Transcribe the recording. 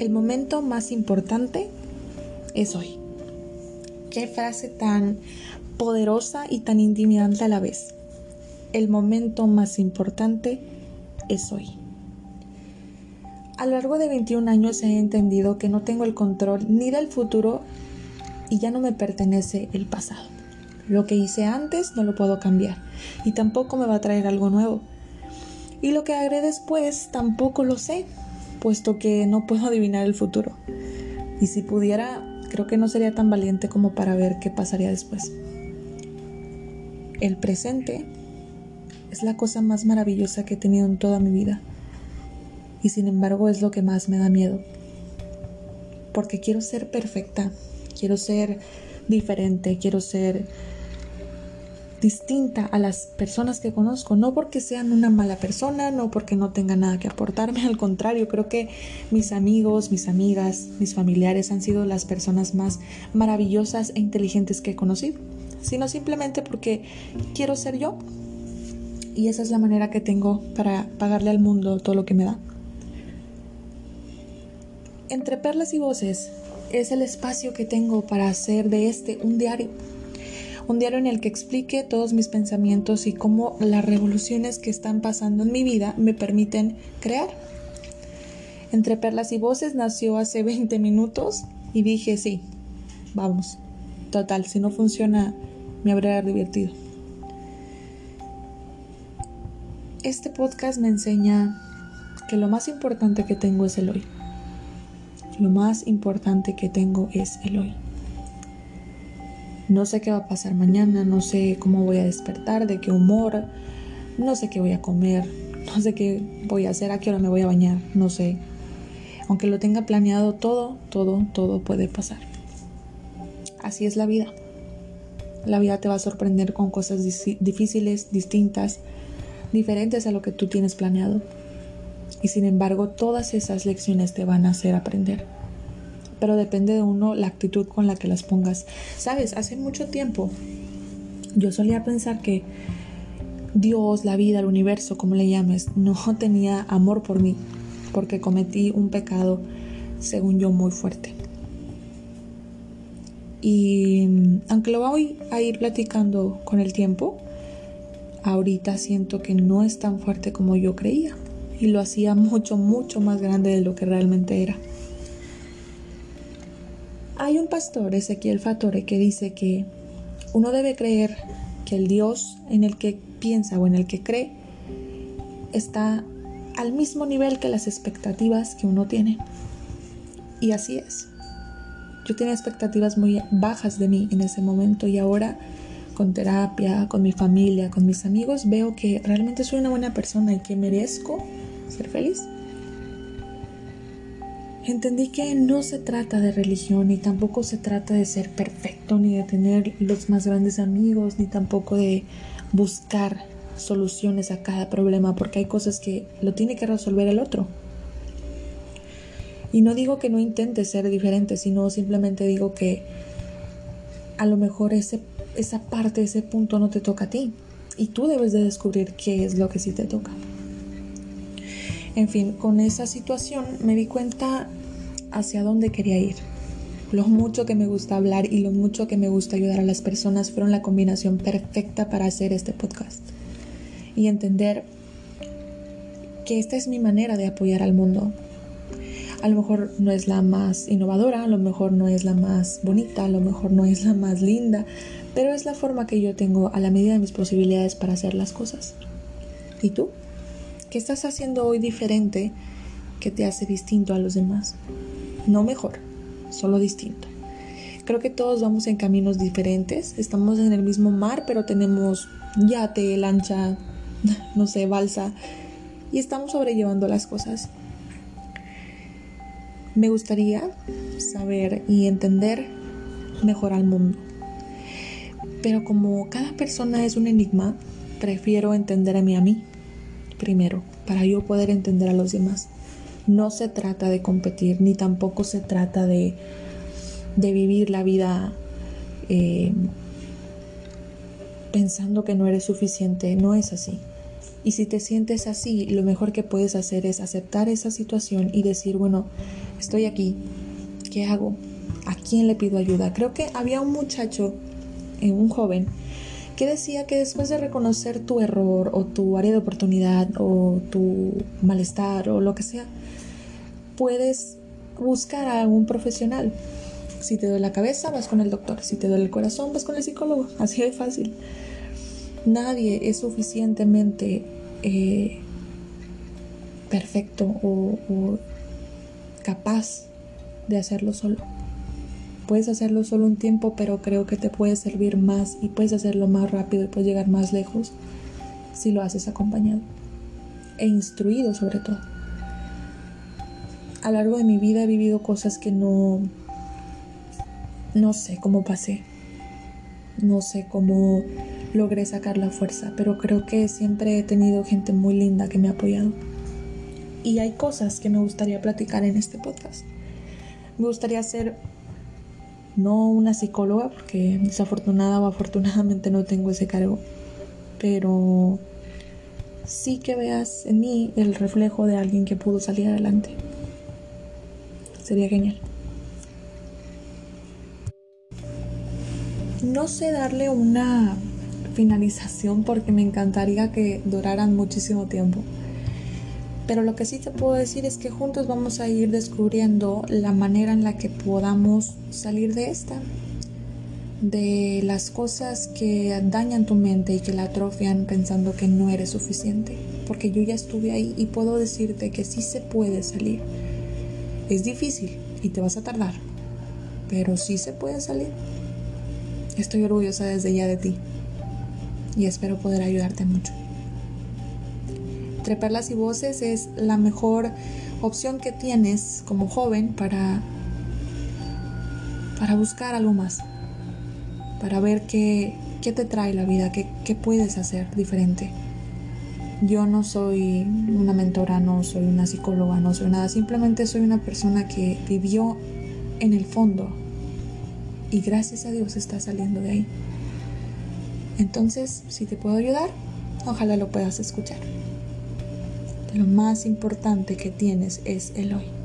El momento más importante es hoy. Qué frase tan poderosa y tan intimidante a la vez. El momento más importante es hoy. A lo largo de 21 años he entendido que no tengo el control ni del futuro y ya no me pertenece el pasado. Lo que hice antes no lo puedo cambiar y tampoco me va a traer algo nuevo. Y lo que haré después tampoco lo sé, puesto que no puedo adivinar el futuro. Y si pudiera, creo que no sería tan valiente como para ver qué pasaría después. El presente es la cosa más maravillosa que he tenido en toda mi vida. Y sin embargo es lo que más me da miedo. Porque quiero ser perfecta, quiero ser diferente, quiero ser distinta a las personas que conozco, no porque sean una mala persona, no porque no tengan nada que aportarme, al contrario, creo que mis amigos, mis amigas, mis familiares han sido las personas más maravillosas e inteligentes que he conocido, sino simplemente porque quiero ser yo. Y esa es la manera que tengo para pagarle al mundo todo lo que me da. Entre perlas y voces es el espacio que tengo para hacer de este un diario un diario en el que explique todos mis pensamientos y cómo las revoluciones que están pasando en mi vida me permiten crear. Entre perlas y voces nació hace 20 minutos y dije, sí, vamos. Total, si no funciona, me habría divertido. Este podcast me enseña que lo más importante que tengo es el hoy. Lo más importante que tengo es el hoy. No sé qué va a pasar mañana, no sé cómo voy a despertar, de qué humor, no sé qué voy a comer, no sé qué voy a hacer, a qué hora me voy a bañar, no sé. Aunque lo tenga planeado todo, todo, todo puede pasar. Así es la vida. La vida te va a sorprender con cosas difíciles, distintas, diferentes a lo que tú tienes planeado. Y sin embargo, todas esas lecciones te van a hacer aprender pero depende de uno la actitud con la que las pongas. Sabes, hace mucho tiempo yo solía pensar que Dios, la vida, el universo, como le llames, no tenía amor por mí, porque cometí un pecado, según yo, muy fuerte. Y aunque lo voy a ir platicando con el tiempo, ahorita siento que no es tan fuerte como yo creía y lo hacía mucho, mucho más grande de lo que realmente era. Hay un pastor, Ezequiel Fatore, que dice que uno debe creer que el Dios en el que piensa o en el que cree está al mismo nivel que las expectativas que uno tiene. Y así es. Yo tenía expectativas muy bajas de mí en ese momento y ahora con terapia, con mi familia, con mis amigos, veo que realmente soy una buena persona y que merezco ser feliz entendí que no se trata de religión y tampoco se trata de ser perfecto ni de tener los más grandes amigos ni tampoco de buscar soluciones a cada problema porque hay cosas que lo tiene que resolver el otro. Y no digo que no intentes ser diferente, sino simplemente digo que a lo mejor ese, esa parte, ese punto no te toca a ti y tú debes de descubrir qué es lo que sí te toca. En fin, con esa situación me di cuenta hacia dónde quería ir. Lo mucho que me gusta hablar y lo mucho que me gusta ayudar a las personas fueron la combinación perfecta para hacer este podcast. Y entender que esta es mi manera de apoyar al mundo. A lo mejor no es la más innovadora, a lo mejor no es la más bonita, a lo mejor no es la más linda, pero es la forma que yo tengo a la medida de mis posibilidades para hacer las cosas. ¿Y tú? ¿Qué estás haciendo hoy diferente que te hace distinto a los demás? No mejor, solo distinto. Creo que todos vamos en caminos diferentes, estamos en el mismo mar, pero tenemos yate, lancha, no sé, balsa, y estamos sobrellevando las cosas. Me gustaría saber y entender mejor al mundo. Pero como cada persona es un enigma, prefiero entenderme a mí primero, para yo poder entender a los demás. No se trata de competir, ni tampoco se trata de, de vivir la vida eh, pensando que no eres suficiente. No es así. Y si te sientes así, lo mejor que puedes hacer es aceptar esa situación y decir, bueno, estoy aquí, ¿qué hago? ¿A quién le pido ayuda? Creo que había un muchacho, eh, un joven, que decía que después de reconocer tu error o tu área de oportunidad o tu malestar o lo que sea, puedes buscar a un profesional. Si te duele la cabeza, vas con el doctor. Si te duele el corazón, vas con el psicólogo. Así de fácil. Nadie es suficientemente eh, perfecto o, o capaz de hacerlo solo. Puedes hacerlo solo un tiempo, pero creo que te puede servir más y puedes hacerlo más rápido y puedes llegar más lejos si lo haces acompañado e instruido sobre todo. A lo largo de mi vida he vivido cosas que no no sé cómo pasé. No sé cómo logré sacar la fuerza, pero creo que siempre he tenido gente muy linda que me ha apoyado. Y hay cosas que me gustaría platicar en este podcast. Me gustaría ser no una psicóloga, porque desafortunada o afortunadamente no tengo ese cargo, pero sí que veas en mí el reflejo de alguien que pudo salir adelante. Sería genial. No sé darle una finalización porque me encantaría que duraran muchísimo tiempo. Pero lo que sí te puedo decir es que juntos vamos a ir descubriendo la manera en la que podamos salir de esta, de las cosas que dañan tu mente y que la atrofian pensando que no eres suficiente. Porque yo ya estuve ahí y puedo decirte que sí se puede salir. Es difícil y te vas a tardar, pero sí se puede salir. Estoy orgullosa desde ya de ti y espero poder ayudarte mucho. Entre perlas y voces es la mejor opción que tienes como joven para, para buscar algo más, para ver qué, qué te trae la vida, qué, qué puedes hacer diferente. Yo no soy una mentora, no soy una psicóloga, no soy nada, simplemente soy una persona que vivió en el fondo y gracias a Dios está saliendo de ahí. Entonces, si te puedo ayudar, ojalá lo puedas escuchar lo más importante que tienes es el hoy.